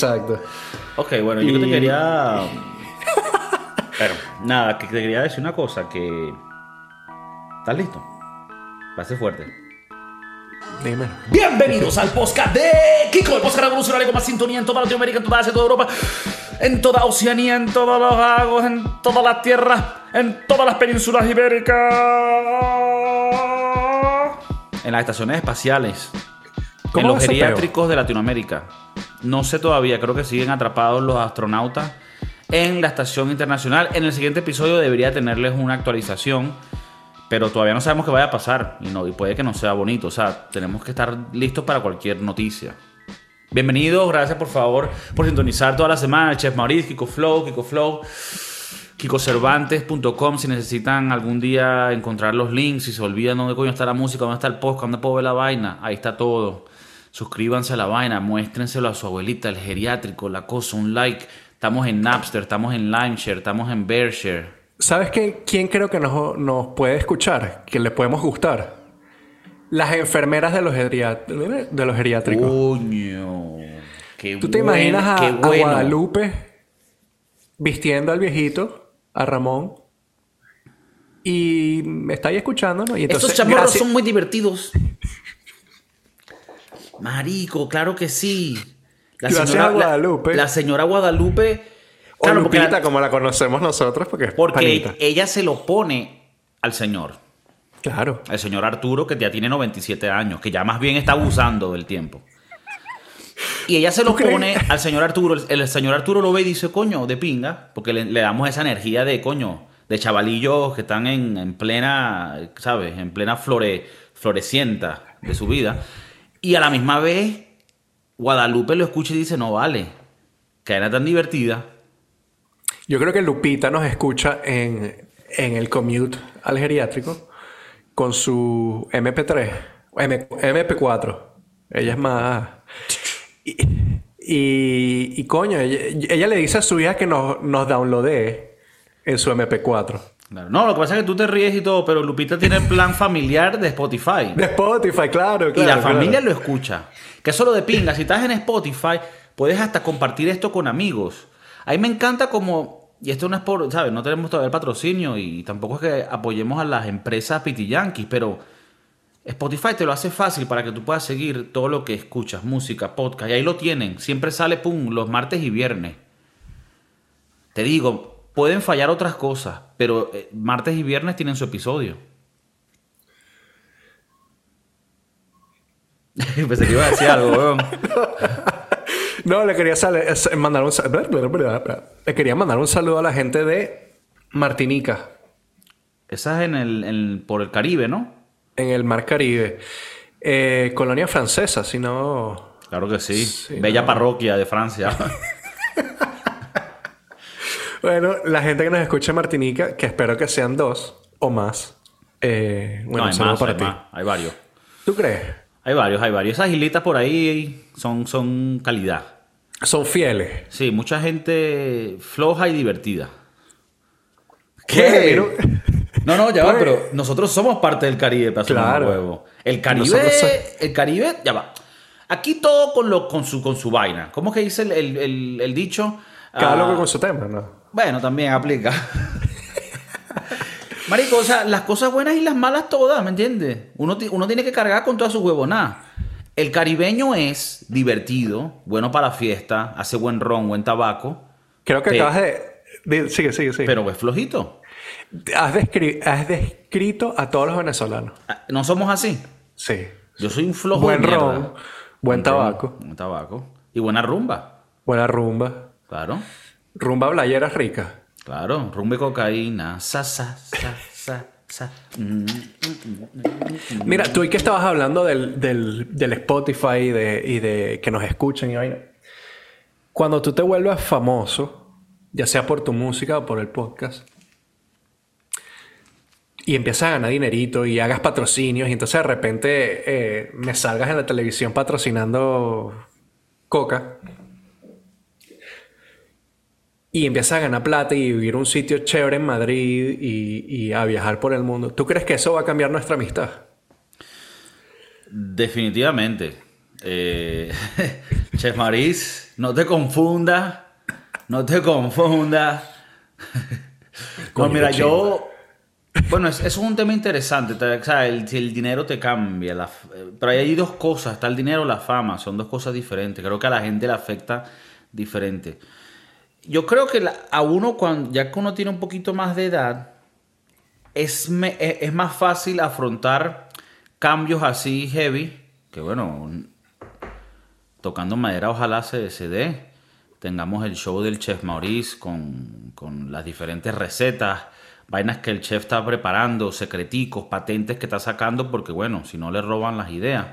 Exacto. Ok, bueno, yo Y- te quería. Pero, nada, que te quería decir una cosa: que. ¿Estás listo? Va a ser fuerte. Dime. Bienvenidos al podcast de Kiko, el podcast revolucionario con más sintonía en toda Latinoamérica, en toda Asia, en toda Europa, en toda Oceanía, en todos los lagos, en todas las tierras, en todas las penínsulas ibéricas, en las estaciones espaciales, ¿Cómo en los geriátricos de Latinoamérica. No sé todavía, creo que siguen atrapados los astronautas en la estación internacional. En el siguiente episodio debería tenerles una actualización. Pero todavía no sabemos qué vaya a pasar y, no, y puede que no sea bonito. O sea, tenemos que estar listos para cualquier noticia. Bienvenidos, gracias por favor por sintonizar toda la semana. Chef Maurice, Kiko Flow, Kiko Flow, KikoCervantes.com. Si necesitan algún día encontrar los links, si se olvidan dónde coño está la música, dónde está el podcast, dónde puedo ver la vaina, ahí está todo. Suscríbanse a la vaina, muéstrenselo a su abuelita, el geriátrico, la cosa, un like. Estamos en Napster, estamos en Limeshare, estamos en Bearshare. ¿Sabes qué, quién creo que nos, nos puede escuchar? Que le podemos gustar. Las enfermeras de los, de los geriátricos. Coño. Qué ¿Tú te buen- imaginas a. Guadalupe vistiendo al viejito, a Ramón? Y me está ahí escuchando, ¿no? Y entonces, Estos chamorros gracias- son muy divertidos. Marico, claro que sí. La Gracias señora, a Guadalupe. La, la señora Guadalupe. O Claro, porque, Lupita, la- como la conocemos nosotros, porque es porque panita. ella se lo pone al señor. Claro. Al señor Arturo, que ya tiene 97 años, que ya más bien está abusando del tiempo. Y ella se lo pone al señor Arturo. El, el señor Arturo lo ve y dice, coño, de pinga, porque le, le damos esa energía de coño, de chavalillos que están en, en plena, ¿sabes? En plena flore, florecienta de su vida. Y a la misma vez, Guadalupe lo escucha y dice, no vale, que era tan divertida. Yo creo que Lupita nos escucha en, en el commute al geriátrico con su MP3, M- MP4. Ella es más... Y, y, coño, ella, ella le dice a su hija que nos, nos downloadee en su MP4. Claro. No, lo que pasa es que tú te ríes y todo, pero Lupita tiene el plan familiar de Spotify. De Spotify, claro, claro. y la claro. familia lo escucha. Que eso lo de pinga. Si estás en Spotify, puedes hasta compartir esto con amigos. A mí me encanta como. Y esto no es por. ¿Sabes? No tenemos todavía el patrocinio y tampoco es que apoyemos a las empresas pitiyanquis, pero. Spotify te lo hace fácil para que tú puedas seguir todo lo que escuchas, música, podcast. Y ahí lo tienen. Siempre sale, pum, los martes y viernes. Te digo, pueden fallar otras cosas, pero eh, martes y viernes tienen su episodio. Pensé que iba a decir algo, weón. No, le quería es- mandar un sal- le quería mandar un saludo a la gente de Martinica, Esa es en el, en- por el Caribe, ¿no? en el Mar Caribe. Eh, colonia francesa, si no... Claro que sí. Bella no. parroquia de Francia. Bueno, la gente que nos escucha en Martinica, que espero que sean dos o más. eh, bueno, no, hay más, para hay ti. más. Hay varios. ¿Tú crees? Hay varios, hay varios. Esas islitas por ahí son, son calidad. Son fieles. Sí, mucha gente floja y divertida. Bueno, No, no, ya va, Pues- pero nosotros somos parte del Caribe, para Claro. huevo. El Caribe, Nosotros el Caribe, ya va. Aquí todo con, lo, con, su, con su vaina. ¿Cómo que dice el, el- el- el dicho? Cada Ah, loco con su tema, ¿no? Bueno, también aplica. Marico, o sea, las cosas buenas y las malas todas, ¿me entiendes? Uno, uno tiene que cargar con toda su huevonada. El caribeño es divertido, bueno para la fiesta, hace buen ron, buen tabaco, Creo que Te- acabas de... Sigue, sigue, sigue. pero es flojito. Has, descri- has descrito a todos los venezolanos. Ah, ¿No somos así? Sí. Yo soy un flojo Buen de ron, buen tabaco, ron, buen tabaco. Y buena rumba. buena rumba. Claro, Rumba playera rica. claro. Rumba y cocaína. Sa, sa, sa, sa, sa. Mira, tú y que estabas hablando del, del, del Spotify y de, y de que nos escuchen y vaina. Cuando tú te vuelvas famoso, ya sea por tu música o por el podcast, y empiezas a ganar dinerito y hagas patrocinios, y entonces de repente eh, me salgas en la televisión patrocinando Coca. Y empiezas a ganar plata y vivir un sitio chévere en Madrid y, y a viajar por el mundo. ¿Tú crees que eso va a cambiar nuestra amistad? Definitivamente. Eh, Chef Maris, no te confundas. No te confundas. no, mira, yo. Bueno, es, es un tema interesante. te- O sea, el, si el dinero te cambia. la eh, pero hay dos cosas: está el dinero o la fama. Son dos cosas diferentes. Creo que a la gente le afecta diferente. Yo creo que a uno, cuando, ya que uno tiene un poquito más de edad, es, es más fácil afrontar cambios así heavy. Que bueno, tocando madera, ojalá se, se dé. Tengamos el show del chef Maurice con, con las diferentes recetas, vainas que el chef está preparando, secreticos, patentes que está sacando, porque bueno, si no le roban las ideas.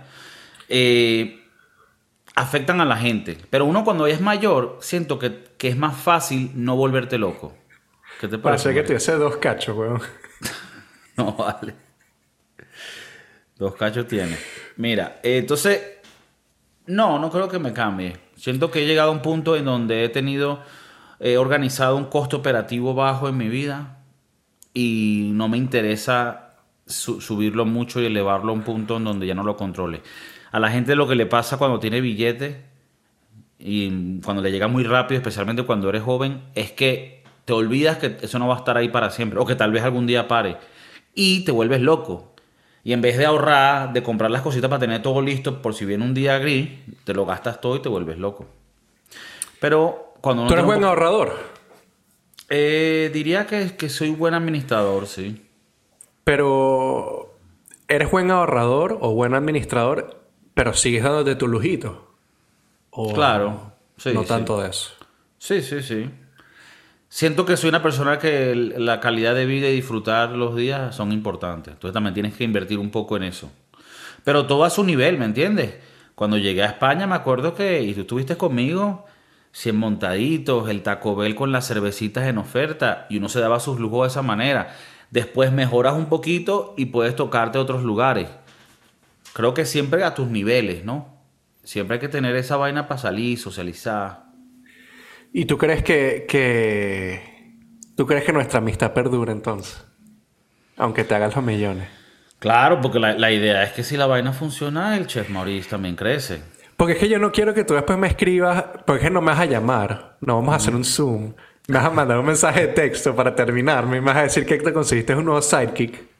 Eh, afectan a la gente. Pero uno cuando es mayor, siento que, que es más fácil no volverte loco. ¿Qué te parece? Parece que Mario? tuviese dos cachos, weón. No, vale. Dos cachos tiene. Mira, eh, entonces, no, no creo que me cambie. Siento que he llegado a un punto en donde he tenido, he organizado un costo operativo bajo en mi vida y no me interesa su- subirlo mucho y elevarlo a un punto en donde ya no lo controle. A la gente lo que le pasa cuando tiene billete y cuando le llega muy rápido, especialmente cuando eres joven, es que te olvidas que eso no va a estar ahí para siempre o que tal vez algún día pare y te vuelves loco. Y en vez de ahorrar, de comprar las cositas para tener todo listo por si viene un día gris, te lo gastas todo y te vuelves loco. Pero cuando ¿Tú eres buen ahorrador? Eh, diría que, que soy buen administrador, sí. Pero... ¿Eres buen ahorrador o buen administrador, pero sigues dándote tu lujito? ¿O Claro, sí, no sí. tanto de eso. Sí, sí, sí. Siento que soy una persona que la calidad de vida y disfrutar los días son importantes. Entonces también tienes que invertir un poco en eso. Pero todo a su nivel, ¿me entiendes? Cuando llegué a España me acuerdo que, y tú estuviste conmigo, 100 montaditos, el Taco Bell con las cervecitas en oferta, y uno se daba sus lujos de esa manera. Después mejoras un poquito y puedes tocarte a otros lugares. Creo que siempre a tus niveles, ¿no? Siempre hay que tener esa vaina para salir, socializar. ¿Y tú crees que, que... ¿Tú crees que nuestra amistad perdura entonces? Aunque te hagas los millones. Claro, porque la, la idea es que si la vaina funciona, el chef Maurice también crece. Porque es que yo no quiero que tú después me escribas, porque es que no me vas a llamar, no vamos a hacer un Zoom, me vas a mandar un mensaje de texto para terminarme y me vas a decir que te conseguiste un nuevo sidekick.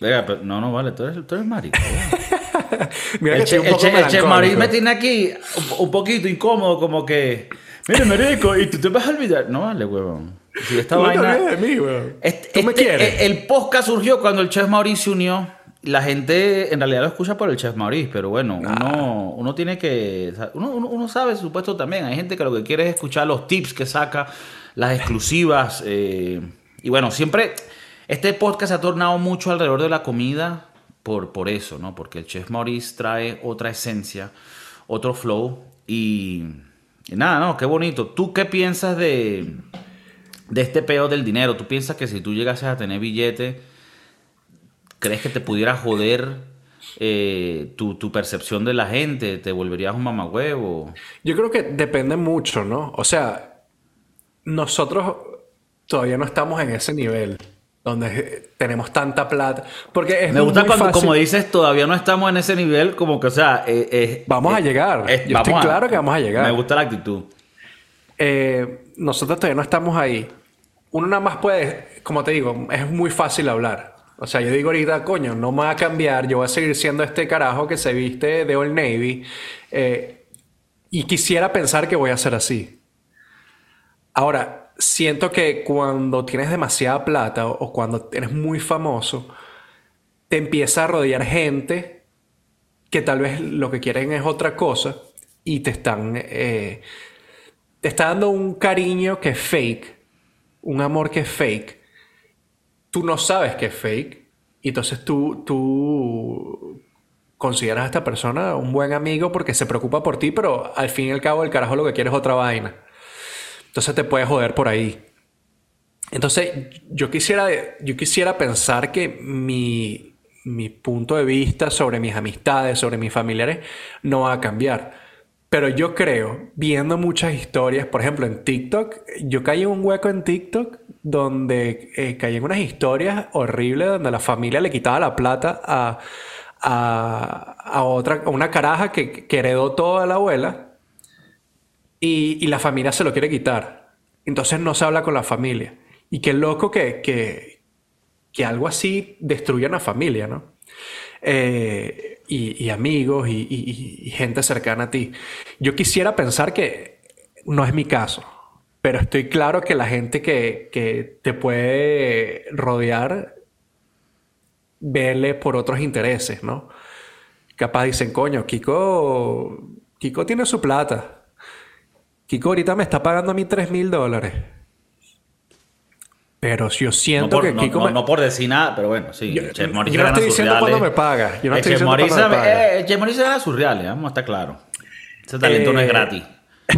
Venga, pero no, no vale, tú eres, tú eres marico. Mira el que un poco el el. Maurice me tiene aquí un, un poquito incómodo, como que, mire, marico, y tú te vas a olvidar. No vale, huevón. Si esta no vaina... de mí, weón. Este- ¿Tú me este- quieres? El, el podcast surgió cuando el chef Maurice se unió. La gente en realidad lo escucha por el chef Maurice, pero bueno, uno, uno tiene que. Uno, uno, uno sabe, supuesto, también. Hay gente que lo que quiere es escuchar los tips que saca, las exclusivas. eh, y bueno, siempre. Este podcast se ha tornado mucho alrededor de la comida por, por eso, ¿no? Porque el chef Maurice trae otra esencia, otro flow. Y, nada, ¿no? Qué bonito. ¿Tú qué piensas de, de este peo del dinero? ¿Tú piensas que si tú llegases a tener billete, crees que te pudiera joder eh, tu, tu percepción de la gente? ¿Te volverías un mamagüevo? Yo creo que depende mucho, ¿no? O sea, nosotros todavía no estamos en ese nivel donde eh, tenemos tanta plata. Porque es Me gusta muy cuando, fácil- como dices, todavía no estamos en ese nivel, como que, o sea, eh, eh, Vamos a eh, llegar. eh, Yo estoy a- claro que vamos a llegar. Me gusta la actitud. Eh, nosotros todavía no estamos ahí. Uno nada más puede, como te digo, es muy fácil hablar. O sea, yo digo ahorita, coño, no me va a cambiar, yo voy a seguir siendo este carajo que se viste de Old Navy. eh, y quisiera pensar que voy a ser así. Ahora, siento que cuando tienes demasiada plata o, cuando eres muy famoso, te empieza a rodear gente que tal vez lo que quieren es otra cosa y te están... eh, te está dando un cariño que es fake, un amor que es fake. Tú no sabes que es fake. Y entonces tú, tú consideras a esta persona un buen amigo porque se preocupa por ti, pero al fin y al cabo el carajo lo que quiere es otra vaina. Entonces te puedes joder por ahí. Entonces yo quisiera, yo quisiera pensar que mi, mi punto de vista sobre mis amistades, sobre mis familiares, no va a cambiar. Pero yo creo, viendo muchas historias, por ejemplo en TikTok, yo caí en un hueco en TikTok donde eh, caí en unas historias horribles donde la familia le quitaba la plata a, a, otra, a una caraja que, heredó todo a la abuela y, la familia se lo quiere quitar. Entonces no se habla con la familia. Y qué loco que, que, algo así destruya una familia, ¿no? Eh, y, amigos y, gente cercana a ti. Yo quisiera pensar que no es mi caso, pero estoy claro que la gente que, que te puede rodear vele por otros intereses, ¿no? Capaz dicen, coño, Kiko, Kiko tiene su plata. Kiko ahorita me está pagando a mí 3 mil dólares. Pero yo siento que Kiko. No, no, por decir nada, pero bueno, sí. Yo, yo no estoy diciendo cuándo me paga. Yo no estoy diciendo cuándo me paga. Eh, gana surreal, vamos a estar claro. Ese talento no es eh, gratis.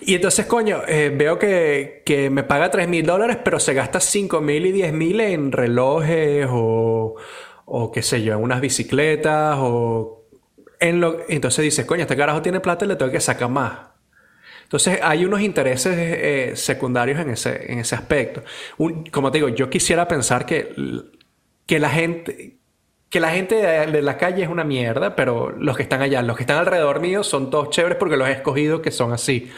Y entonces, coño, eh, veo que, que, me paga 3 mil dólares, pero se gasta 5 mil y 10 mil en relojes o, o qué sé yo, en unas bicicletas o en lo... Entonces dices, coño, este carajo tiene plata y le tengo que sacar más. Entonces hay unos intereses eh, secundarios en ese, en ese aspecto. como te digo, yo quisiera pensar que, que la gente que la gente de, la calle es una mierda, pero los que están allá, los que están alrededor mío son todos chéveres porque los he escogido que son así.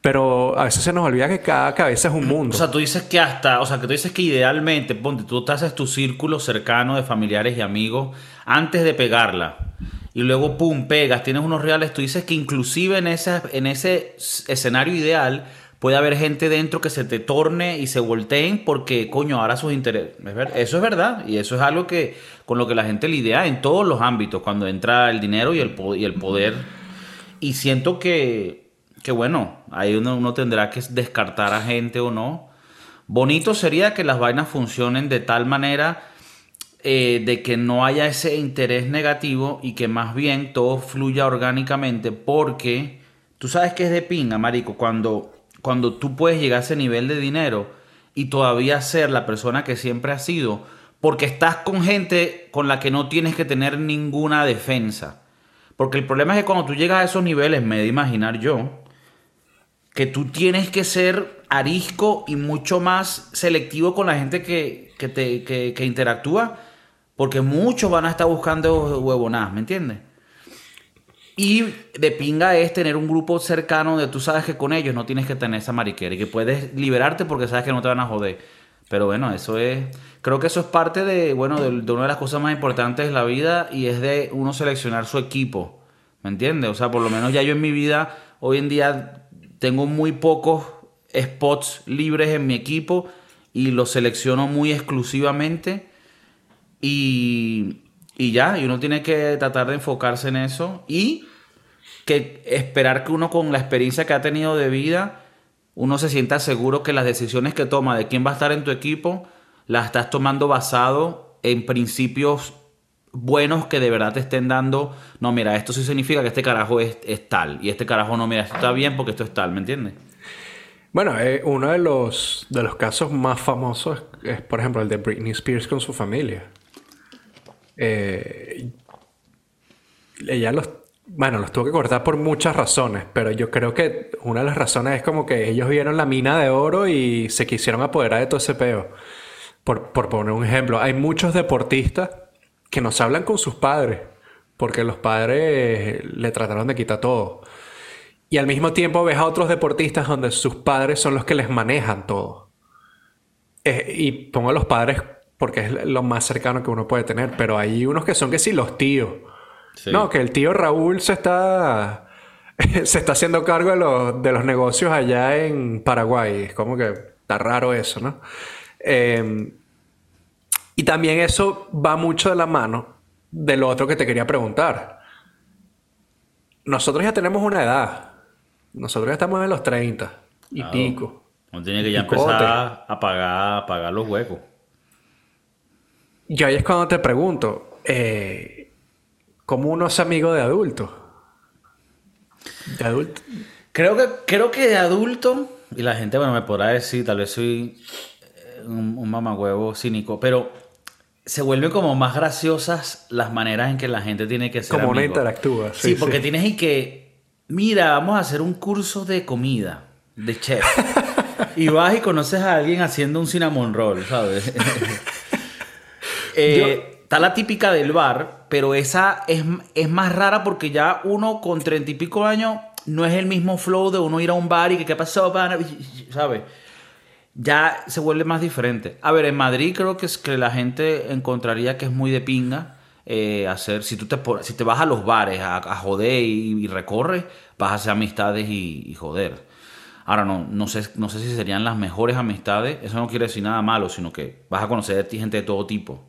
Pero a veces se nos olvida que cada cabeza es un mundo. O sea, tú dices que hasta, o sea, que tú dices que idealmente, ponte, tú te haces tu círculo cercano de familiares y amigos antes de pegarla. Y luego, pum, pegas, tienes unos reales. Tú dices que inclusive en ese, en ese escenario ideal puede haber gente dentro que se te torne y se volteen porque, coño, ahora sus intereses. Eso es verdad. Y eso es algo que con lo que la gente lidia en todos los ámbitos, cuando entra el dinero y el, y el poder. Y siento que, que bueno, ahí uno, uno tendrá que descartar a gente o no. Bonito sería que las vainas funcionen de tal manera eh, de que no haya ese interés negativo y que más bien todo fluya orgánicamente porque tú sabes que es de pinga, marico, cuando cuando tú puedes llegar a ese nivel de dinero y todavía ser la persona que siempre has sido, porque estás con gente con la que no tienes que tener ninguna defensa. Porque el problema es que cuando tú llegas a esos niveles, me he de imaginar yo, que tú tienes que ser arisco y mucho más selectivo con la gente que, te, que interactúa, porque muchos van a estar buscando huevonadas, ¿me entiendes? Y de pinga es tener un grupo cercano donde tú sabes que con ellos no tienes que tener esa mariquera y que puedes liberarte porque sabes que no te van a joder. Pero bueno, eso es. Creo que eso es parte de, bueno, de, una de las cosas más importantes de la vida y es de uno seleccionar su equipo. ¿Me entiendes? O sea, por lo menos ya yo en mi vida, hoy en día, tengo muy pocos spots libres en mi equipo y los selecciono muy exclusivamente. Y, y ya, y uno tiene que tratar de enfocarse en eso y que esperar que uno con la experiencia que ha tenido de vida, uno se sienta seguro que las decisiones que toma de quién va a estar en tu equipo, las estás tomando basado en principios buenos que de verdad te estén dando, no, mira, esto sí significa que este carajo es, tal, y este carajo no, mira, esto está bien porque esto es tal, ¿me entiendes? Bueno, eh, uno de los, de los casos más famosos es, por ejemplo, el de Britney Spears con su familia. Eh, ella los, bueno, los tuvo que cortar por muchas razones, pero yo creo que una de las razones es como que ellos vieron la mina de oro y se quisieron apoderar de todo ese peo. Por, por poner un ejemplo, hay muchos deportistas que nos hablan con sus padres, porque los padres le trataron de quitar todo. Y al mismo tiempo ves a otros deportistas donde sus padres son los que les manejan todo. Eh, y pongo a los padres porque es lo más cercano que uno puede tener. Pero hay unos que son que sí, los tíos. No, que el tío Raúl se está. se está haciendo cargo de los, de los negocios allá en Paraguay. Es como que está raro eso, ¿no? Em, y también eso va mucho de la mano de lo otro que te quería preguntar. Nosotros ya tenemos una edad. Nosotros ya estamos en los 30 y pico. Uno tiene que ya empezar a pagar, a pagar los huecos. Y ahí es cuando te pregunto, eh, ¿cómo uno es amigo de adulto? ¿De adulto? Creo que, creo que de adulto, y la gente, bueno, me podrá decir, tal vez soy eh, un, un mamagüevo cínico, pero se vuelven como más graciosas las maneras en que la gente tiene que ser Como uno interactúa. Sí, porque tienes y que, mira, vamos a hacer un curso de comida, de chef. y vas y conoces a alguien haciendo un cinnamon roll, ¿sabes? Eh, está la típica del bar pero esa es, es más rara porque ya uno con treinta y pico años no es el mismo flow de uno ir a un bar y que qué pasó? ¿sabes? Ya se vuelve más diferente. A ver, en Madrid creo que es que la gente encontraría que es muy de pinga eh, hacer, si tú te, si te vas a los bares a, joder y, recorres, vas a hacer amistades y, y joder. Ahora no, no sé, no sé si serían las mejores amistades, eso no quiere decir nada malo, sino que vas a conocer gente de todo tipo.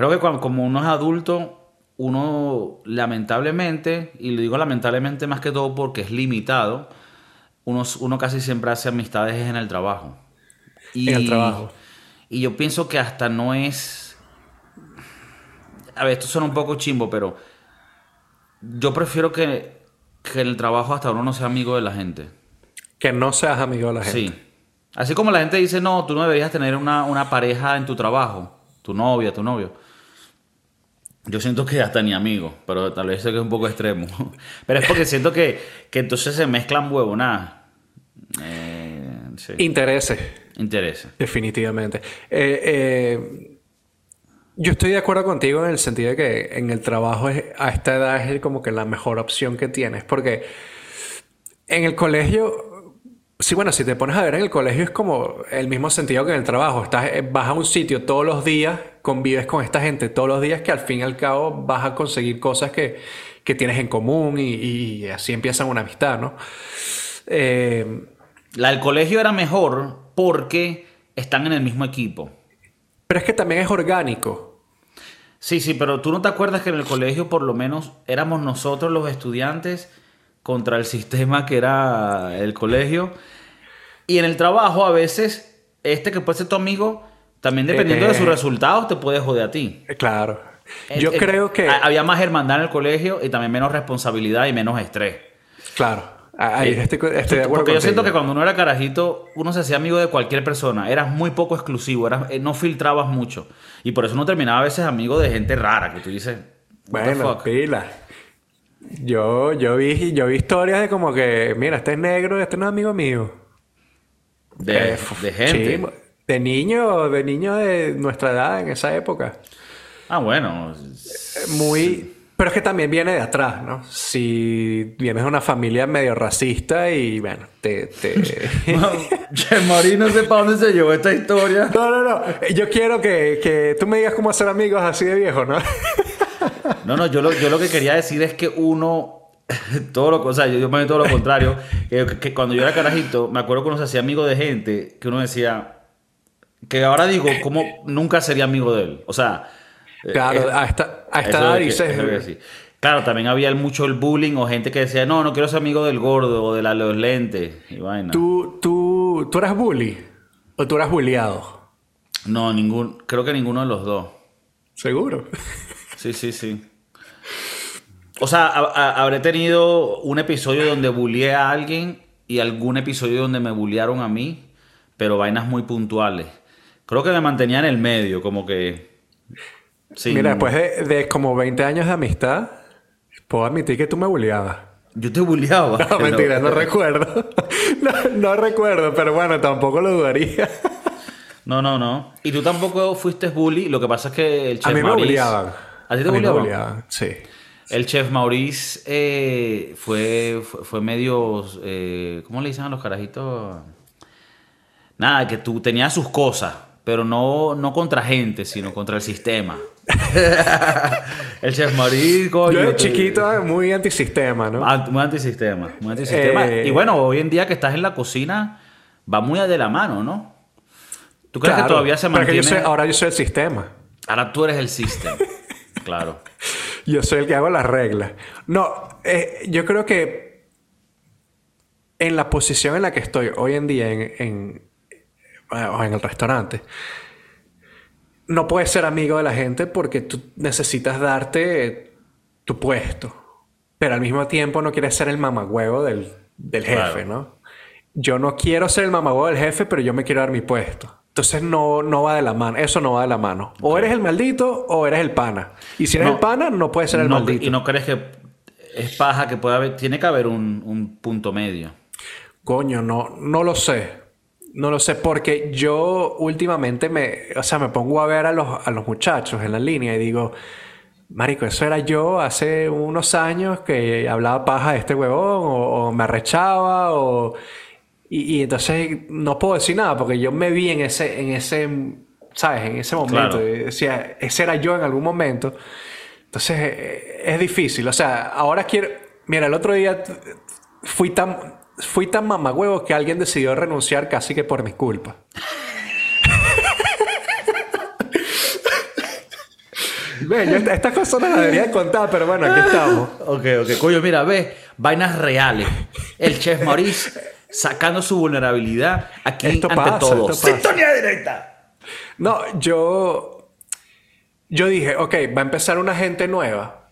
Creo que como uno es adulto, uno lamentablemente, y lo digo lamentablemente más que todo porque es limitado, uno, uno casi siempre hace amistades en el trabajo. Y, en el trabajo. Y yo pienso que hasta no es... A ver, esto suena un poco chimbo, pero yo prefiero que, que en el trabajo hasta uno no sea amigo de la gente. Que no seas amigo de la gente. Sí. Así como la gente dice, no, tú no deberías tener una, una pareja en tu trabajo, tu novia, tu novio. Yo siento que hasta ni amigo, pero tal vez sé que es un poco extremo. Pero es porque siento que, que entonces se mezclan huevonadas. Eh, sí. Intereses. Intereses. Definitivamente. Eh, eh, yo estoy de acuerdo contigo en el sentido de que en el trabajo a esta edad es como que la mejor opción que tienes. Porque en el colegio Sí, bueno, si te pones a ver en el colegio es como el mismo sentido que en el trabajo. Estás, eh, vas a un sitio todos los días, convives con esta gente todos los días, que al fin y al cabo vas a conseguir cosas que, que tienes en común y, así empiezan una amistad, ¿no? Eh, La del colegio era mejor porque están en el mismo equipo. Pero es que también es orgánico. Sí, sí, pero tú no te acuerdas que en el colegio por lo menos éramos nosotros los estudiantes contra el sistema que era el colegio. Y en el trabajo a veces, este que puede ser tu amigo, también dependiendo de sus eh, resultados, te puede joder a ti. Eh, claro. Yo creo que... Había más hermandad en el colegio y también menos responsabilidad y menos estrés. Claro. Ahí estoy, de acuerdo Porque yo siento que cuando uno era carajito, uno se hacía amigo de cualquier persona. Eras muy poco exclusivo, eras, eh, no filtrabas mucho. Y por eso uno terminaba a veces amigo de gente rara, que tú dices... Bueno, pila. Yo, yo, vi, yo vi historias de como que, mira, este es negro, este no es amigo mío. De, eh, de gente. de niños, de niños de nuestra edad en esa época. Ah, bueno. Muy. Pero es que también viene de atrás, ¿no? Si vienes de una familia medio racista y bueno, te. te... Marí no sé para dónde se llevó esta historia. No, no, no. Yo quiero que, que tú me digas cómo hacer amigos así de viejo, ¿no? No, no, yo lo, yo lo que quería decir es que uno, todo lo, o sea, yo, yo me todo lo contrario, que, cuando yo era carajito, me acuerdo que uno se hacía amigo de gente que uno decía, que ahora digo, ¿cómo nunca sería amigo de él? O sea... Claro, a esta, a esta dices... Claro, también había mucho el bullying o gente que decía, no, no quiero ser amigo del gordo o de la, los lentes y vaina. ¿Tú, tú, ¿Tú eras bully? ¿O tú eras bulliado? No, ningún, creo que ninguno de los dos. ¿Seguro? Sí, sí, sí. O sea, habré tenido un episodio donde bullié a alguien y algún episodio donde me bullearon a mí, pero vainas muy puntuales. Creo que me mantenía en el medio, como que... Mira, después de, como 20 años de amistad, puedo admitir que tú me bulleabas. Yo te bulleaba. No, mentira, no, recuerdo. no, recuerdo, pero bueno, tampoco lo dudaría. no, no, no. Y tú tampoco fuiste bully, lo que pasa es que el chef A mí me bulleaban. ¿A ti te bulleaban? Sí. El chef Maurice eh, fue, fue, medio. Eh, ¿Cómo le dicen a los carajitos? Nada, que tú tenías sus cosas, pero no, no contra gente, sino contra el sistema. el chef Maurice, coño. Yo chiquito, muy antisistema, ¿no? muy antisistema. Muy antisistema. Eh, y bueno, hoy en día que estás en la cocina, va muy de la mano, ¿no? ¿Tú crees que todavía se mantiene? ahora yo soy el sistema. Ahora tú eres el sistema. Claro. yo soy el que hago las reglas. No, eh, yo creo que en la posición en la que estoy hoy en día en, en, en el restaurante, no puedes ser amigo de la gente porque tú necesitas darte tu puesto. Pero al mismo tiempo no quieres ser el mamagüevo del, del jefe, ¿no? Yo no quiero ser el mamagüevo del jefe, pero yo me quiero dar mi puesto. Entonces no, no va de la mano, eso no va de la mano. O eres el maldito o eres el pana. Y si eres el pana, no puedes ser el maldito. ¿Y no crees que es paja que pueda haber, tiene que haber un, punto medio? Coño, no, no lo sé. No lo sé, porque yo últimamente me, o sea, me pongo a ver a los, a los muchachos en la línea y digo, Marico, eso era yo hace unos años que hablaba paja de este huevón o, me arrechaba o... Y, entonces no puedo decir nada porque yo me vi en ese, en ese, ¿sabes? En ese momento. Decía, ese era yo en algún momento. Entonces eh, es difícil. O sea, ahora quiero... Mira, el otro día fui tan, fui tan mamagüevo que alguien decidió renunciar casi que por mi culpa. estas cosas no las debería contar, pero bueno, aquí estamos. Ok, ok. Coño, mira, ve, vainas reales. El chef Maurice sacando su vulnerabilidad aquí esto ante pasa, todo. ¡Sintonía directa! No, yo... Yo dije, ok, va a empezar una gente nueva.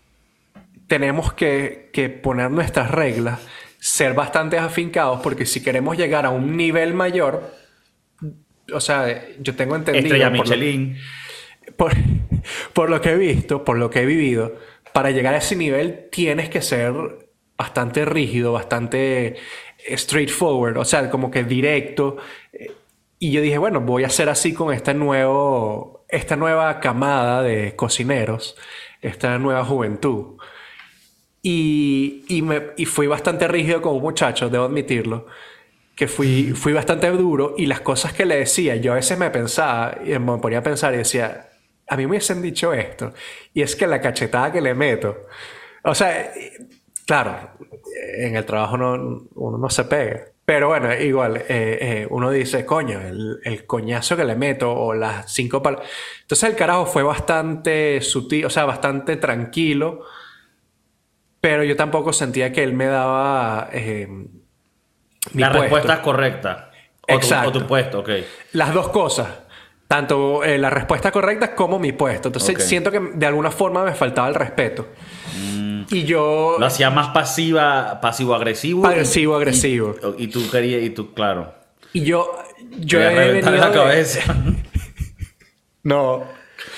Tenemos que, que poner nuestras reglas, ser bastante afincados, porque si queremos llegar a un nivel mayor, o sea, yo tengo entendido... Estrella Michelin. por, por lo que he visto, por lo que he vivido, para llegar a ese nivel tienes que ser bastante rígido, bastante straightforward, o sea, como que directo. Y yo dije, bueno, voy a ser así con este nuevo, esta nueva camada de cocineros, esta nueva juventud. Y, y, me, y fui bastante rígido como muchacho, debo admitirlo, que fui, fui bastante duro y las cosas que le decía, yo a veces me pensaba, y me ponía a pensar y decía, a mí me hubiesen dicho esto. Y es que la cachetada que le meto. O sea, claro, en el trabajo no, uno no se pega. Pero bueno, igual, eh, eh, uno dice, coño, el, coñazo que le meto o las cinco palabras. Entonces el carajo fue bastante sutil, o sea, bastante tranquilo. Pero yo tampoco sentía que él me daba. Eh, la respuesta es correcta. Exacto. o tu puesto, ok. Las dos cosas tanto la respuesta correcta como mi puesto. Entonces siento que de alguna forma me faltaba el respeto. Mm. Y yo... Lo hacía más pasiva, pasivo-agresivo. Pasivo-agresivo. Y, tú querías, y tú, claro. Y yo... Yo he venido la cabeza. no.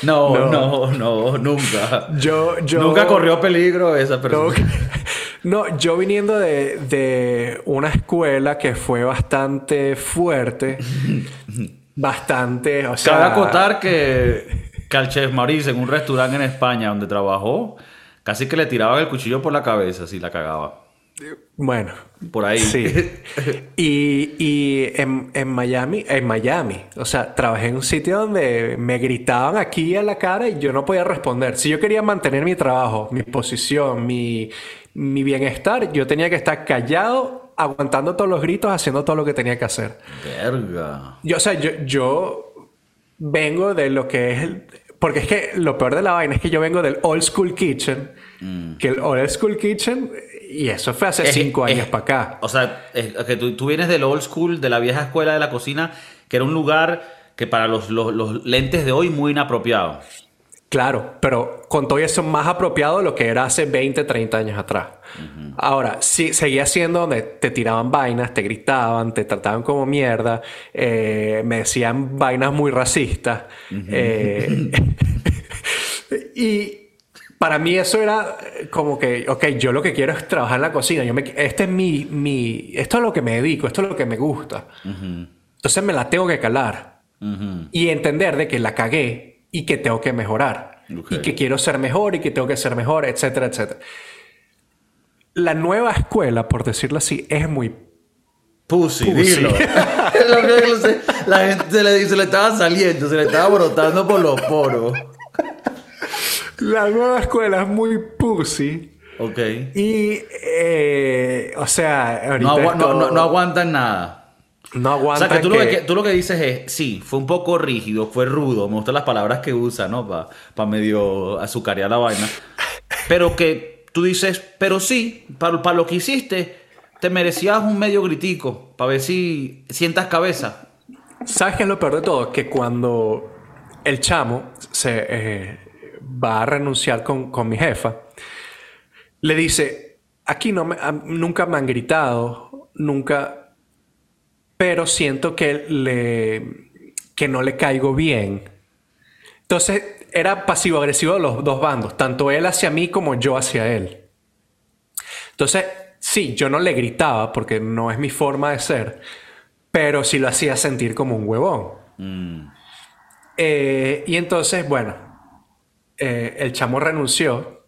No, no, no, nunca. Yo, yo... Nunca corrió peligro esa persona. No, yo viniendo de, de una escuela que fue bastante fuerte bastante. O sea, Cabe acotar que, que al chef Maurice en un restaurante en España donde trabajó, casi que le tiraban el cuchillo por la cabeza si la cagaba. Bueno. Por ahí. Sí. y, y en, en, Miami, en Miami, o sea, trabajé en un sitio donde me gritaban aquí a la cara y yo no podía responder. Si yo quería mantener mi trabajo, mi posición, mi, mi bienestar, yo tenía que estar callado aguantando todos los gritos, haciendo todo lo que tenía que hacer. Verga. Yo, o sea, yo, yo vengo de lo que es el... Porque es que lo peor de la vaina es que yo vengo del old school kitchen. Mm. Que el old school kitchen... Y eso fue hace cinco años para acá. O sea, es que tú, tú, vienes del old school, de la vieja escuela de la cocina, que era un lugar que para los, los, los lentes de hoy muy inapropiado. Claro, pero con todo eso más apropiado de lo que era hace 20, 30 años atrás. Ahora, sí, seguía siendo donde te tiraban vainas, te gritaban, te trataban como mierda, eh, me decían vainas muy racistas. Eh, y para mí eso era como que, ok, yo lo que quiero es trabajar en la cocina. Yo me, este es mi, mi, esto es lo que me dedico, esto es lo que me gusta. Entonces me la tengo que calar. Y entender de que la cagué y que tengo que mejorar. Y que quiero ser mejor y que tengo que ser mejor, etcétera, etcétera. La nueva escuela, por decirlo así, es muy Pussy, dilo. la gente se le, se le estaba saliendo, se le estaba brotando por los poros. La nueva escuela es muy pussy. Ok. Y, eh, o sea, ahorita no, no, no aguantan nada. No aguanta. O sea, que tú, Lo que tú, Lo que, dices es, sí, fue un poco rígido, fue rudo. Me gustan las palabras que usa, ¿no? Para medio azucarear la vaina. Pero que tú dices, pero sí, para, lo que hiciste, te merecías un medio gritico. Para ver si sientas cabeza. ¿Sabes qué es lo peor de todo? Que cuando el chamo se eh, va a renunciar con, con, mi jefa, le dice, aquí no me, nunca me han gritado, nunca pero siento que, le, que no le caigo bien. Entonces era pasivo-agresivo de los dos bandos, tanto él hacia mí como yo hacia él. Entonces, sí, yo no le gritaba porque no es mi forma de ser, pero sí lo hacía sentir como un huevón. Mm. Eh, y entonces, bueno, eh, el chamo renunció,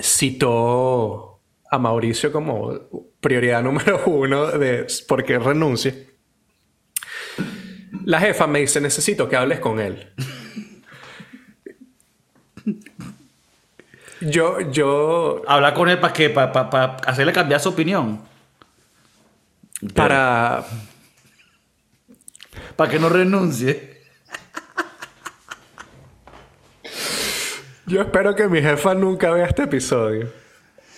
citó a Mauricio como prioridad número uno de por qué renuncia. La jefa me dice, necesito que hables con él. Yo, yo, Habla con él para que para hacerle cambiar su opinión. para, Para que no renuncie. yo espero que mi jefa nunca vea este episodio.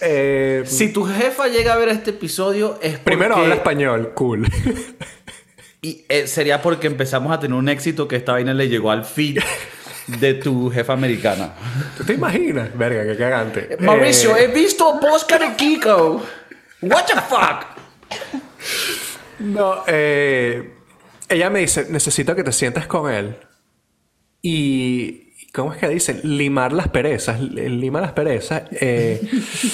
Eh, Si tu jefa llega a ver este episodio es porque... primero habla español, cool. Y eh, sería porque empezamos a tener un éxito que esta vaina le llegó al feed de tu jefa americana. ¿Tú te imaginas? Verga, qué cagante. Mauricio, Eh, he visto Posca de Kiko. What the fuck? No, eh, ella me dice, necesito que te sientes con él. Y, ¿cómo es que dicen? Limar las perezas. Lima las perezas. eh,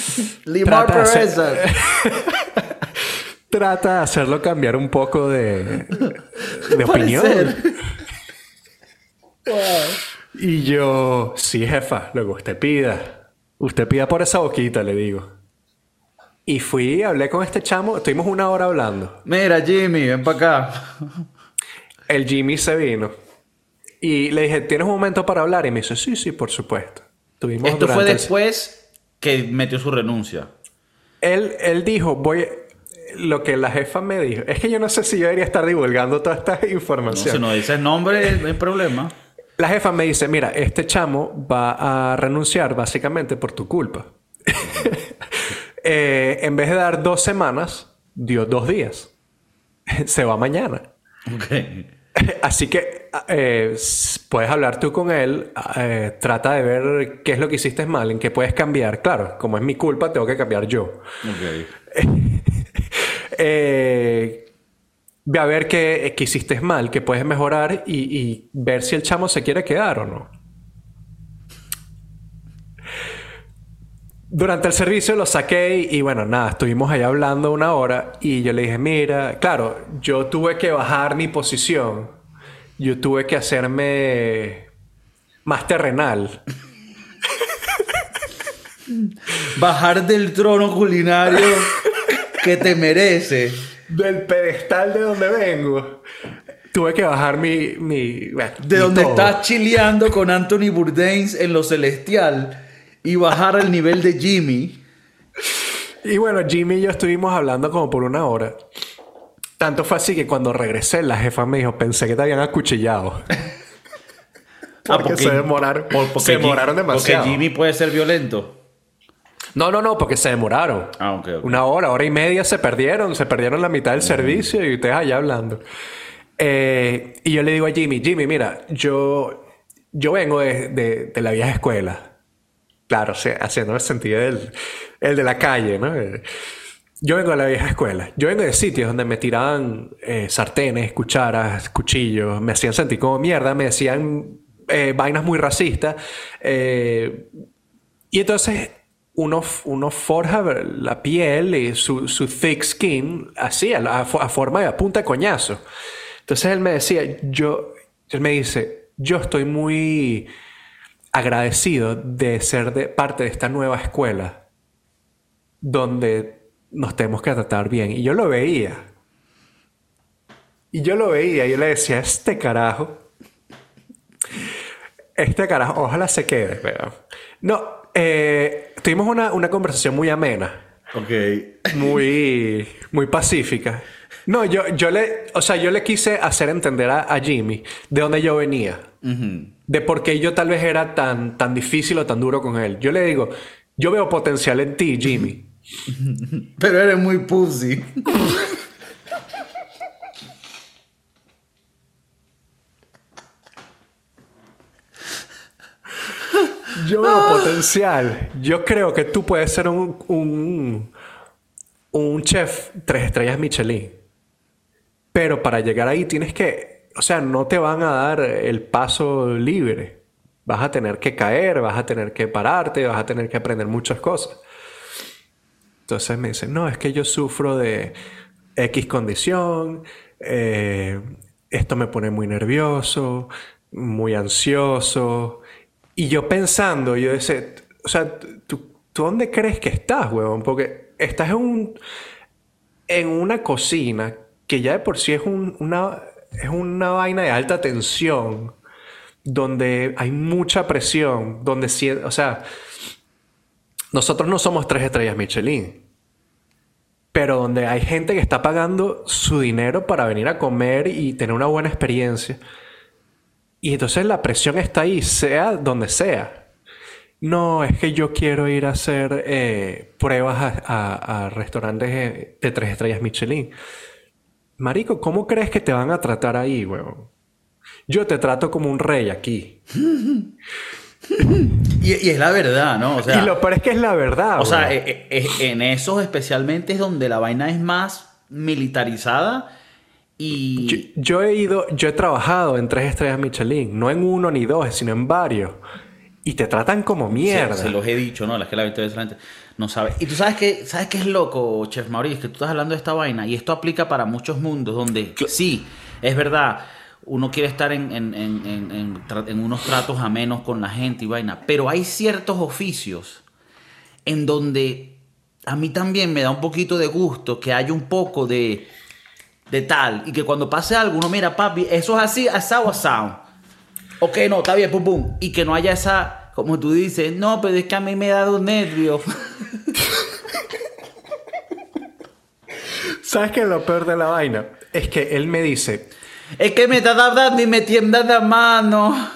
Limar Trata de hacer- pereza. trata de hacerlo cambiar un poco de, de opinión. Y yo, sí, jefa, lo que usted pida. Usted pida por esa boquita, le digo. Y fui, hablé con este chamo, estuvimos una hora hablando. Mira, Jimmy, ven para acá. El Jimmy se vino. Y le dije, ¿tienes un momento para hablar? Y me dice, sí, sí, por supuesto. Tuvimos Esto fue el- después que metió su renuncia. Él, él dijo, voy... Lo que la jefa me dijo, es que yo no sé si yo debería estar divulgando toda esta No, información. si no dices nombre, no hay problema. La jefa me dice, mira, este chamo va a renunciar básicamente por tu culpa. Eh, en vez de dar dos semanas, dio dos días. Se va mañana. Ok. Así que eh, puedes hablar tú con él, eh, trata de ver qué es lo que hiciste mal, en qué puedes cambiar. Claro, como es mi culpa, tengo que cambiar yo. Ok. Eh, ve a ver qué, qué hiciste mal, qué puedes mejorar y, y ver si el chamo se quiere quedar o no. Durante el servicio lo saqué y, y bueno, nada, estuvimos ahí hablando una hora y yo le dije, mira, claro, yo tuve que bajar mi posición, yo tuve que hacerme más terrenal. Bajar del trono culinario que te merece. Del pedestal de donde vengo, tuve que bajar mi... mi bueno, De mi donde todo. estás chileando con Anthony Bourdain en lo celestial y bajar al nivel de Jimmy. Y bueno, Jimmy y yo estuvimos hablando como por una hora. Tanto fue así que cuando regresé, la jefa me dijo, pensé que te habían acuchillado. porque, se demoraron, por- porque se demoraron demasiado. Porque Jimmy puede ser violento. No, no, no, porque se demoraron. Ah, ok, ok. Una hora, hora y media se perdieron, se perdieron la mitad del servicio y ustedes allá hablando. Eh, y yo le digo a Jimmy, Jimmy, mira, yo, yo vengo de, de- de la vieja escuela. Claro, o sea, haciendo el sentido del el de la calle, ¿no? Yo vengo de la vieja escuela. Yo vengo de sitios donde me tiraban eh, sartenes, cucharas, cuchillos, me hacían sentir como mierda, me decían eh, vainas muy racistas. eh, y entonces uno, uno forja la piel y su, su thick skin así, a, la- a fo- a forma de punta de coñazo. Entonces él me decía, yo, él me dice, yo estoy muy agradecido de ser de parte de esta nueva escuela donde nos tenemos que tratar bien. Y yo lo veía. Y yo lo veía y yo le decía, este carajo, este carajo, ojalá se quede. weón". No, eh, tuvimos una, una conversación muy amena, Ok. muy, muy pacífica. No, yo, yo le, o sea, yo le quise hacer entender a, a Jimmy de dónde yo venía, de por qué yo tal vez era tan, tan difícil o tan duro con él. Yo le digo, yo veo potencial en ti, Jimmy. Pero eres muy pussy. Yo veo potencial. Yo creo que tú puedes ser un, un, un chef tres estrellas Michelin. Pero para llegar ahí tienes que, o sea, no te van a dar el paso libre. Vas a tener que caer, vas a tener que pararte, vas a tener que aprender muchas cosas. Entonces me dicen, no, es que yo sufro de X condición, eh, esto me pone muy nervioso, muy ansioso. Y yo pensando, yo decía, o sea, ¿tú, ¿tú dónde crees que estás, huevón? Porque estás en un en una cocina que ya de por sí es, una, es una vaina de alta tensión, donde hay mucha presión, donde, o sea, nosotros no somos tres estrellas Michelin, pero donde hay gente que está pagando su dinero para venir a comer y tener una buena experiencia. Y entonces la presión está ahí, sea donde sea. No, es que yo quiero ir a hacer eh, pruebas a, restaurantes eh, de tres estrellas Michelin. Marico, ¿cómo crees que te van a tratar ahí, weón? Yo te trato como un rey aquí. y, es la verdad, ¿no? y lo peor es que es la verdad. O sea, eh, en esos especialmente es donde la vaina es más militarizada y... Yo, he ido, yo he trabajado en tres estrellas Michelin, no en uno ni dos, sino en varios. Y te tratan como mierda. Se, los he dicho, ¿no? La que la gente no sabe. Y tú sabes que, ¿sabes qué es loco, Chef Maurice? Que tú estás hablando de esta vaina y esto aplica para muchos mundos donde sí, es verdad, uno quiere estar en, en, en, en, unos tratos amenos con la gente y vaina, pero hay ciertos oficios en donde a mí también me da un poquito de gusto que haya un poco de de tal. Y que cuando pase algo, uno mira, papi, eso es así, asado, asado. Ok, no, está bien, pum, pum. Y que no haya esa, como tú dices, no, pero es que a mí me ha dado nervio. ¿Sabes qué es lo peor de la vaina? Es que él me dice... Es que me está dando y me tienda la mano.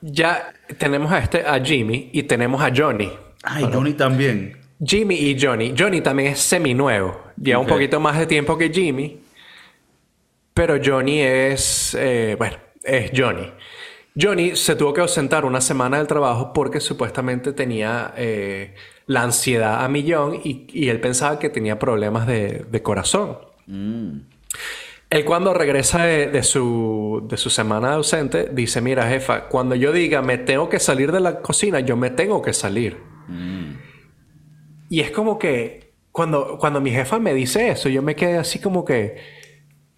Ya tenemos a este, a Jimmy y tenemos a Johnny. Ay, Johnny también. Jimmy y Johnny. Johnny también es semi-nuevo. Lleva un poquito más de tiempo que Jimmy. Pero Johnny es. Eh, bueno, es Johnny. Johnny se tuvo que ausentar una semana del trabajo porque supuestamente tenía eh, la ansiedad a millón y, él pensaba que tenía problemas de, corazón. Mm. Él cuando regresa de, su, de su semana ausente dice, mira jefa, cuando yo diga me tengo que salir de la cocina, yo me tengo que salir. Mm. Y es como que cuando, cuando mi jefa me dice eso, yo me quedé así como que,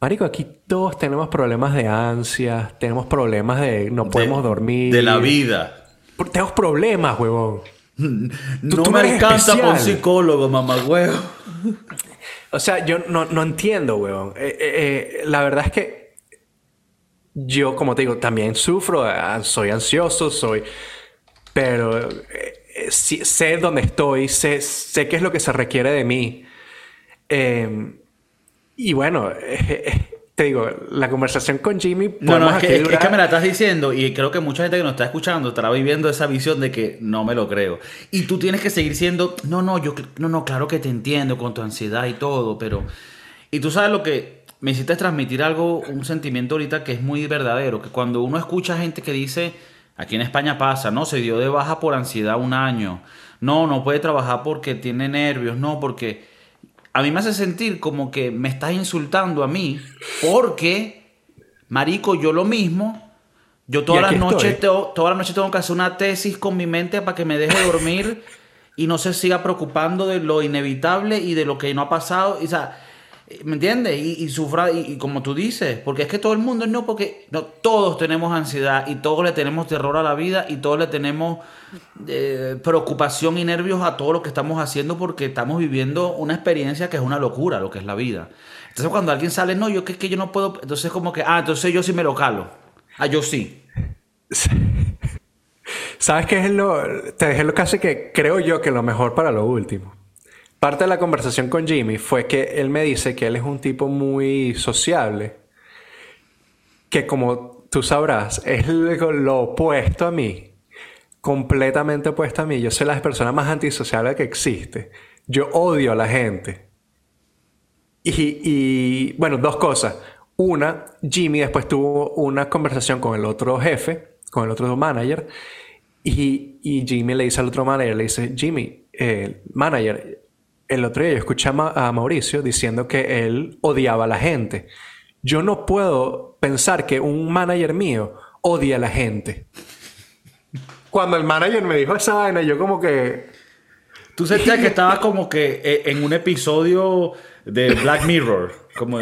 Marico, aquí todos tenemos problemas de ansias, tenemos problemas de no podemos dormir. De la vida. Tenemos problemas, huevón. no me alcanza por psicólogo, mamá huevo. O sea, yo no, entiendo, huevón. Eh, eh, eh, la verdad es que yo, como te digo, también sufro, soy ansioso, soy... Pero sé dónde estoy, sé, sé qué es lo que se requiere de mí. Em, y bueno, te digo, la conversación con Jimmy. No, no, es que, es que, me la estás diciendo y creo que mucha gente que nos está escuchando estará viviendo esa visión de que no me lo creo. Y tú tienes que seguir siendo, no, no, yo, no, no, claro que te entiendo con tu ansiedad y todo, pero. Y tú sabes lo que me hiciste transmitir algo, un sentimiento ahorita que es muy verdadero, que cuando uno escucha gente que dice Aquí en España pasa, ¿no? Se dio de baja por ansiedad un año. No, no puede trabajar porque tiene nervios, no, porque a mí me hace sentir como que me estás insultando a mí porque, marico, yo lo mismo. Yo todas las noches tengo, toda la noche tengo que hacer una tesis con mi mente para que me deje dormir y no se siga preocupando de lo inevitable y de lo que no ha pasado. o sea, ¿Me entiendes? Y, sufra, y, como tú dices, porque es que todo el mundo no, porque no, todos tenemos ansiedad y todos le tenemos terror a la vida y todos le tenemos eh, preocupación y nervios a todo lo que estamos haciendo porque estamos viviendo una experiencia que es una locura, lo que es la vida. Entonces cuando alguien sale, no, yo que, que yo no puedo, entonces como que, ah, entonces yo sí me lo calo. Ah, yo sí. ¿Sabes qué es lo, te dejé lo casi que creo yo que lo mejor para lo último? Parte de la conversación con Jimmy fue que él me dice que él es un tipo muy sociable, que como tú sabrás, es lo opuesto a mí, completamente opuesto a mí. Yo soy la persona más antisocial que existe. Yo odio a la gente. Y, bueno, dos cosas. Una, Jimmy después tuvo una conversación con el otro jefe, con el otro manager, y, Jimmy le dice al otro manager, le dice, Jimmy, el manager, el otro día yo escuché a Mauricio diciendo que él odiaba a la gente. Yo no puedo pensar que un manager mío odia a la gente. Cuando el manager me dijo esa vaina, yo como que... Tú sentías que estabas como que eh, en un episodio de Black Mirror. Como,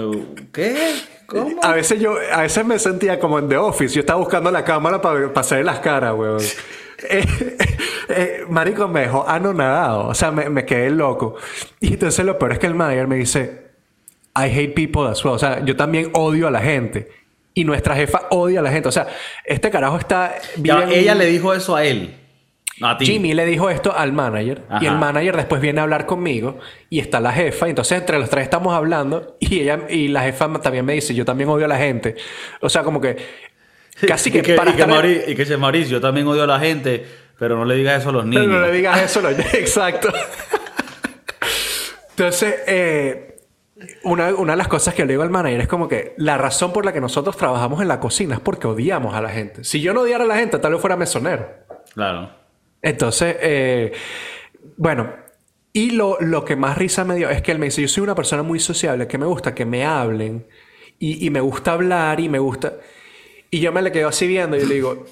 ¿qué? ¿Cómo? A veces yo, a veces me sentía como en The Office. Yo estaba buscando la cámara para pasar las caras, weón. Eh, marico, me dejó anonadado. O sea, me, me quedé loco. Y entonces lo peor es que el manager me dice, I hate people as well. O sea, yo también odio a la gente. Y nuestra jefa odia a la gente. O sea, este carajo está... Ya, ella un- le dijo eso a él. A ti. Jimmy le dijo esto al manager y el Ajá. manager después viene a hablar conmigo y está la jefa y entonces entre los tres estamos hablando y ella y la jefa también me dice yo también odio a la gente o sea como que casi que, y que, para y que estar en- Mauri- y que Mauricio, yo también odio a la gente, pero no le digas eso a los Pero niños. no le digas eso lo- exacto entonces eh, una, una de las cosas que le digo al manager es como que la razón por la que nosotros trabajamos en la cocina es porque odiamos a la gente si yo no odiara a la gente tal vez fuera mesonero Claro. Entonces, eh, bueno, y lo, lo que más risa me dio es que él me dice, yo soy una persona muy sociable, que me gusta que me hablen y, y me gusta hablar y me gusta... Y yo me le quedo así viendo y le digo...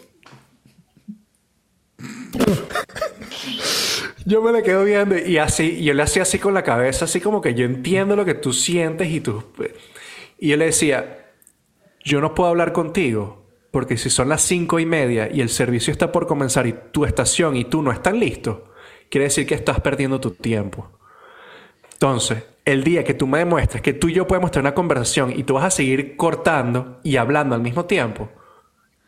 Yo me le quedo viendo y así, yo le hacía así con la cabeza, así como que yo entiendo lo que tú sientes y tú... Y yo le decía, yo no puedo hablar contigo porque si son las cinco y media y el servicio está por comenzar y tu estación y tú no están listos, quiere decir que estás perdiendo tu tiempo. Entonces, el día que tú me demuestres que tú y yo podemos tener una conversación y tú vas a seguir cortando y hablando al mismo tiempo,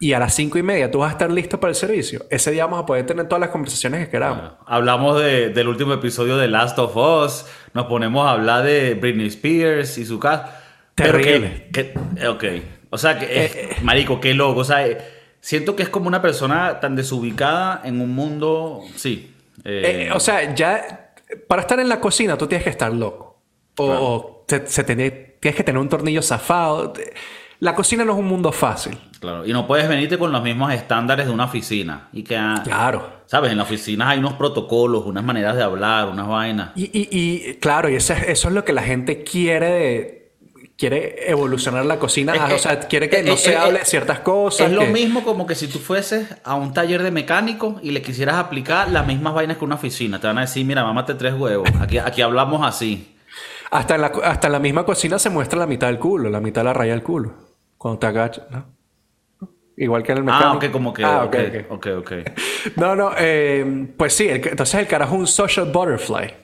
y a las cinco y media tú vas a estar listo para el servicio, ese día vamos a poder tener todas las conversaciones que queramos. Hablamos de- del último episodio de Last of Us. Nos ponemos a hablar de Britney Spears y su casa. Terrible. que, que- eh, ok. O sea, que es- marico, qué loco. O sea, eh, siento que es como una persona tan desubicada en un mundo. Sí. eh, Eh, o sea, ya para estar en la cocina tú tienes que estar loco. O, Claro. o te- se tiene- tienes que tener un tornillo zafado. Te- La cocina no es un mundo fácil. claro. Y no puedes venirte con los mismos estándares de una oficina. Y que, ah, Claro. ¿sabes? En la oficina hay unos protocolos, unas maneras de hablar, unas vainas. Y, y- y, claro, y eso es, eso es lo que la gente quiere de- Quiere evolucionar la cocina. Ah, o sea, quiere que no se hable de ciertas cosas. Es lo mismo como que si tú fueses a un taller de mecánico y le quisieras aplicar las mismas vainas que una oficina. Te van a decir, mira, mámate tres huevos. Aquí, aquí hablamos así. Hasta en, la, hasta en la misma cocina se muestra la mitad del culo, la mitad de la raya del culo. Cuando te agachas, ¿no? Igual que en el mecánico. Ah, ok, como que. Ah, ok, ok, ok, ok. No, no, eh, pues sí, el- entonces el carajo es un social butterfly.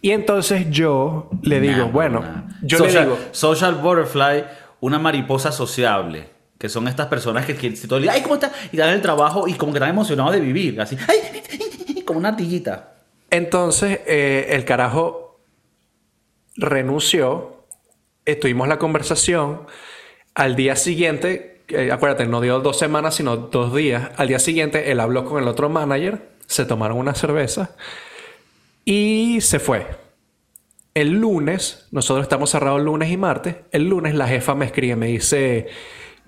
Y entonces yo le digo, Nah, bueno, nah. yo social, le digo, Social butterfly, una mariposa sociable. Que son estas personas que, que todo el día, ay, ¿cómo está? Y dan el trabajo y como que están emocionados de vivir. Así, ay, como una ardillita. entonces eh, el carajo renunció, eh, tuvimos la conversación, al día siguiente, eh, acuérdate, no dio dos semanas, sino dos días, al día siguiente él habló con el otro manager, se tomaron una cerveza y se fue. El lunes, nosotros estamos cerrados lunes y martes, el lunes la jefa me escribe, me dice,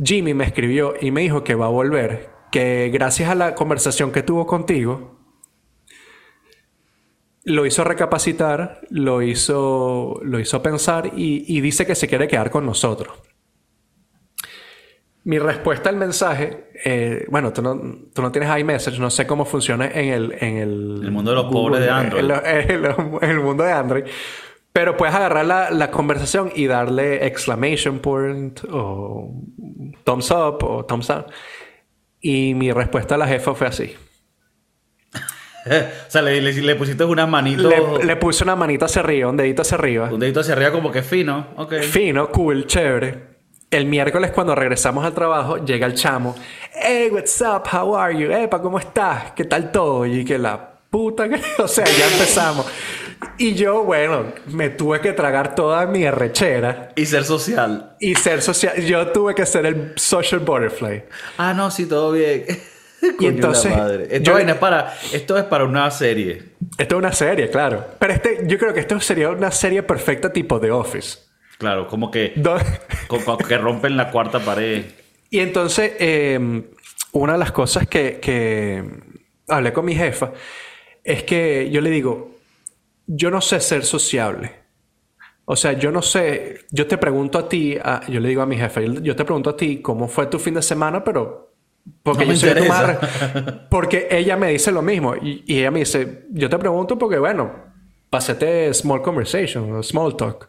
Jimmy me escribió y me dijo que va a volver, que gracias a la conversación que tuvo contigo, lo hizo recapacitar, lo hizo, lo hizo pensar y, y dice que se quiere quedar con nosotros. Mi respuesta al mensaje, eh, bueno, tú no, tú no tienes iMessage, no sé cómo funciona en el... En el, El mundo de los pobres de Android. En, en en el mundo de Android. Pero puedes agarrar la, la conversación y darle exclamation point o thumbs up o thumbs down. Y mi respuesta a la jefa fue así. o sea, le, le, le pusiste unas manitos. Le, le puse una manita hacia arriba, un dedito hacia arriba. Un dedito hacia arriba como que fino. Ok. Fino, cool, chévere. El miércoles cuando regresamos al trabajo llega el chamo. Hey, what's up? How are you? Epa, ¿cómo estás? ¿Qué tal todo? Y que la puta que... O sea, ya empezamos. Y yo, bueno, me tuve que tragar toda mi arrechera Y ser social. y ser social. Yo tuve que ser el social butterfly. Ah, no, sí, todo bien. Coño, entonces, madre. Esto, yo- es para, esto es para una serie. Esto es una serie, claro. Pero este, yo creo que esto sería una serie perfecta tipo The Office. Claro, como que, Do- co- co- que rompen la cuarta pared. Y entonces, eh, una de las cosas que, que hablé con mi jefa es que yo le digo, yo no sé ser sociable. O sea, yo no sé, yo te pregunto a ti, a- yo le digo a mi jefe, yo, te pregunto a ti cómo fue tu fin de semana, pero porque No yo soy tu madre. Porque ella me dice lo mismo y, y ella me dice, yo te pregunto porque bueno, pasete small conversation, small talk.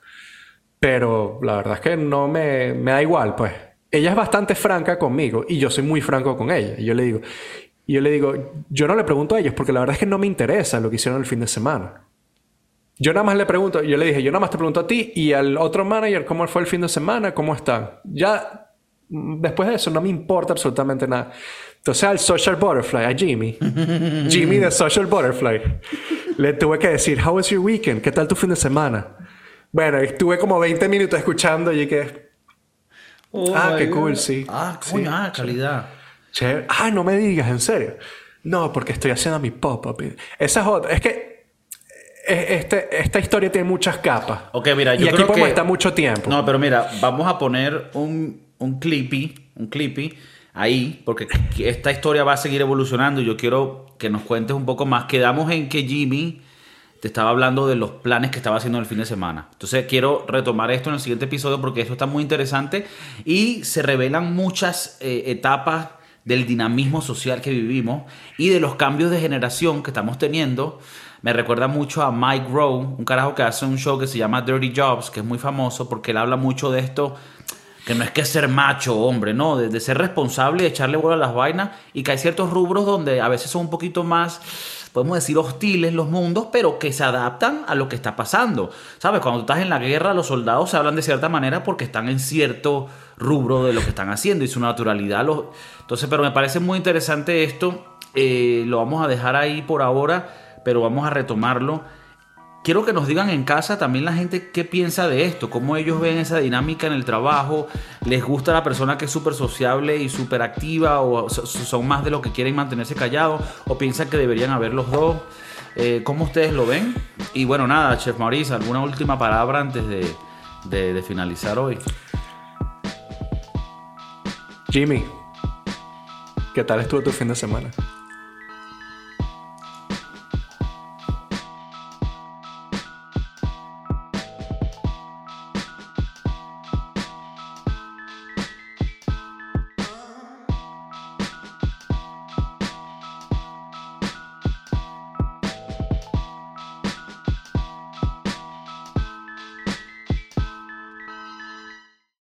Pero la verdad es que no me, me da igual, pues. Ella es bastante franca conmigo y yo soy muy franco con ella. Y yo le digo, y yo le digo, yo no le pregunto a ellos porque la verdad es que no me interesa lo que hicieron el fin de semana. Yo nada más le pregunto, yo le dije, yo nada más te pregunto a ti y al otro manager cómo fue el fin de semana, cómo están. Ya después de eso no me importa absolutamente nada. Entonces al Social Butterfly, a Jimmy, Jimmy de Social Butterfly, le tuve que decir, How was your weekend? ¿Qué tal tu fin de semana? Bueno, estuve como 20 minutos escuchando y que... ah, qué cool, sí. Ah, sí, ah, calidad. Chévere. Ah, no me digas, en serio. No, porque estoy haciendo mi pop-up. Esa es otra. Es que este, esta historia tiene muchas capas. Ok, mira, yo y aquí creo podemos que... estar mucho tiempo. No, pero mira, vamos a poner un, un clippy, un clippy ahí, porque esta historia va a seguir evolucionando y yo quiero que nos cuentes un poco más. Quedamos en que Jimmy te estaba hablando de los planes que estaba haciendo el fin de semana. Entonces quiero retomar esto en el siguiente episodio porque esto está muy interesante y se revelan muchas eh, etapas del dinamismo social que vivimos y de los cambios de generación que estamos teniendo. Me recuerda mucho a Mike Rowe, un carajo que hace un show que se llama Dirty Jobs, que es muy famoso porque él habla mucho de esto, que no es que ser macho, hombre, no, de, ser responsable, de echarle bola a las vainas y que hay ciertos rubros donde a veces son un poquito más podemos decir, hostiles los mundos, pero que se adaptan a lo que está pasando. ¿Sabes? Cuando estás en la guerra, los soldados se hablan de cierta manera porque están en cierto rubro de lo que están haciendo y su naturalidad. Los... Entonces, pero me parece muy interesante esto. Eh, lo vamos a dejar ahí por ahora, pero vamos a retomarlo Quiero que nos digan en casa también la gente qué piensa de esto, cómo ellos ven esa dinámica en el trabajo, les gusta la persona que es súper sociable y súper activa o son más de lo que quieren mantenerse callados o piensan que deberían haber los dos. Eh, ¿Cómo ustedes lo ven? Y bueno, nada, Chef Maurice, ¿alguna última palabra antes de finalizar hoy? Jimmy, ¿qué tal estuvo tu fin de semana?